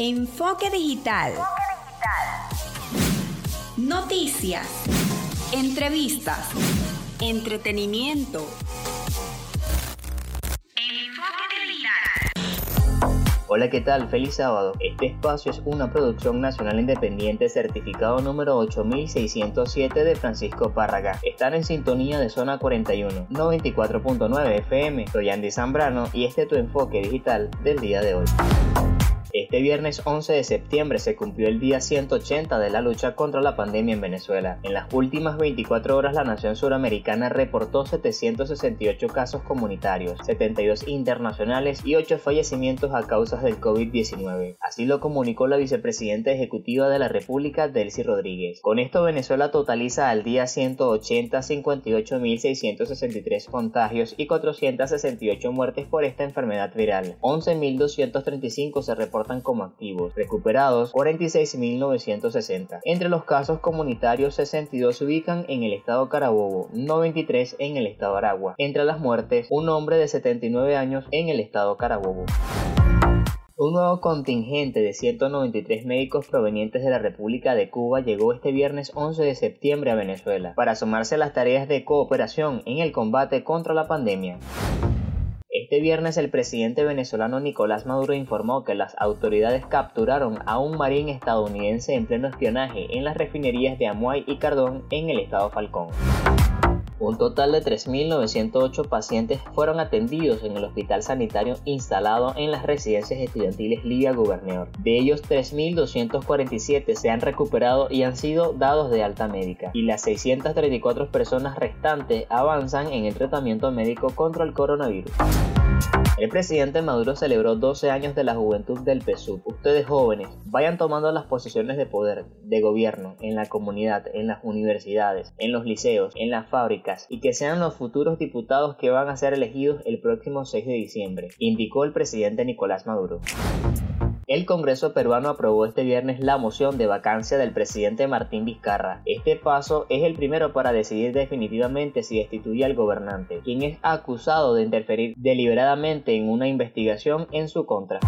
Enfoque digital. Noticias. Entrevistas. Entretenimiento. Hola, ¿qué tal? Feliz sábado. Este espacio es una producción nacional independiente certificado número 8607 de Francisco Párraga. Están en sintonía de zona 41, 94.9 FM. Soy Andy Zambrano y este es tu enfoque digital del día de hoy. Este viernes 11 de septiembre se cumplió el día 180 de la lucha contra la pandemia en Venezuela. En las últimas 24 horas la nación suramericana reportó 768 casos comunitarios, 72 internacionales y 8 fallecimientos a causa del COVID-19. Así lo comunicó la vicepresidenta ejecutiva de la República, Delcy Rodríguez. Con esto Venezuela totaliza al día 180 58.663 contagios y 468 muertes por esta enfermedad viral. 11.235 se como activos, recuperados 46.960. Entre los casos comunitarios, 62 se ubican en el estado Carabobo, 93 en el estado Aragua. Entre las muertes, un hombre de 79 años en el estado Carabobo. Un nuevo contingente de 193 médicos provenientes de la República de Cuba llegó este viernes 11 de septiembre a Venezuela para sumarse a las tareas de cooperación en el combate contra la pandemia. Este viernes el presidente venezolano Nicolás Maduro informó que las autoridades capturaron a un marín estadounidense en pleno espionaje en las refinerías de Amuay y Cardón en el estado Falcón. Un total de 3.908 pacientes fueron atendidos en el hospital sanitario instalado en las residencias estudiantiles Liga Gubernador. De ellos, 3.247 se han recuperado y han sido dados de alta médica, y las 634 personas restantes avanzan en el tratamiento médico contra el coronavirus. El presidente Maduro celebró 12 años de la juventud del PSUV. Ustedes jóvenes, vayan tomando las posiciones de poder, de gobierno, en la comunidad, en las universidades, en los liceos, en las fábricas, y que sean los futuros diputados que van a ser elegidos el próximo 6 de diciembre, indicó el presidente Nicolás Maduro. El Congreso peruano aprobó este viernes la moción de vacancia del presidente Martín Vizcarra. Este paso es el primero para decidir definitivamente si destituye al gobernante, quien es acusado de interferir deliberadamente en una investigación en su contra.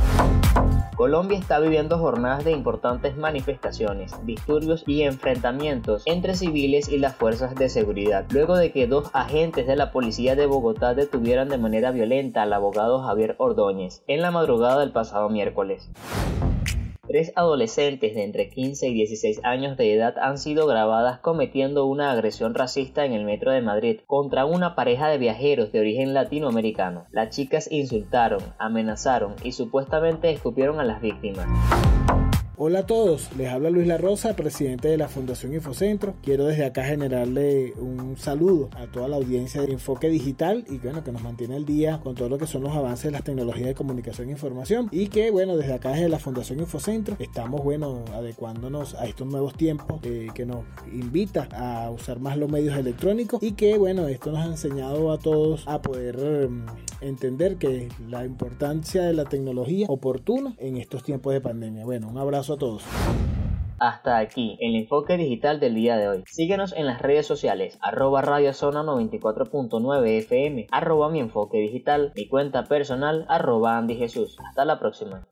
Colombia está viviendo jornadas de importantes manifestaciones, disturbios y enfrentamientos entre civiles y las fuerzas de seguridad, luego de que dos agentes de la policía de Bogotá detuvieran de manera violenta al abogado Javier Ordóñez en la madrugada del pasado miércoles. Tres adolescentes de entre 15 y 16 años de edad han sido grabadas cometiendo una agresión racista en el metro de Madrid contra una pareja de viajeros de origen latinoamericano. Las chicas insultaron, amenazaron y supuestamente escupieron a las víctimas. Hola a todos, les habla Luis La Rosa, presidente de la Fundación Infocentro. Quiero desde acá generarle un saludo a toda la audiencia de Enfoque Digital y bueno, que nos mantiene al día con todo lo que son los avances de las tecnologías de comunicación e información y que bueno, desde acá desde la Fundación Infocentro estamos bueno, adecuándonos a estos nuevos tiempos eh, que nos invita a usar más los medios electrónicos y que bueno, esto nos ha enseñado a todos a poder mm, entender que la importancia de la tecnología oportuna en estos tiempos de pandemia. Bueno, un todos. Hasta aquí el enfoque digital del día de hoy. Síguenos en las redes sociales, arroba radiozona 94.9 FM, arroba mi enfoque digital, mi cuenta personal, arroba Andy Jesús. Hasta la próxima.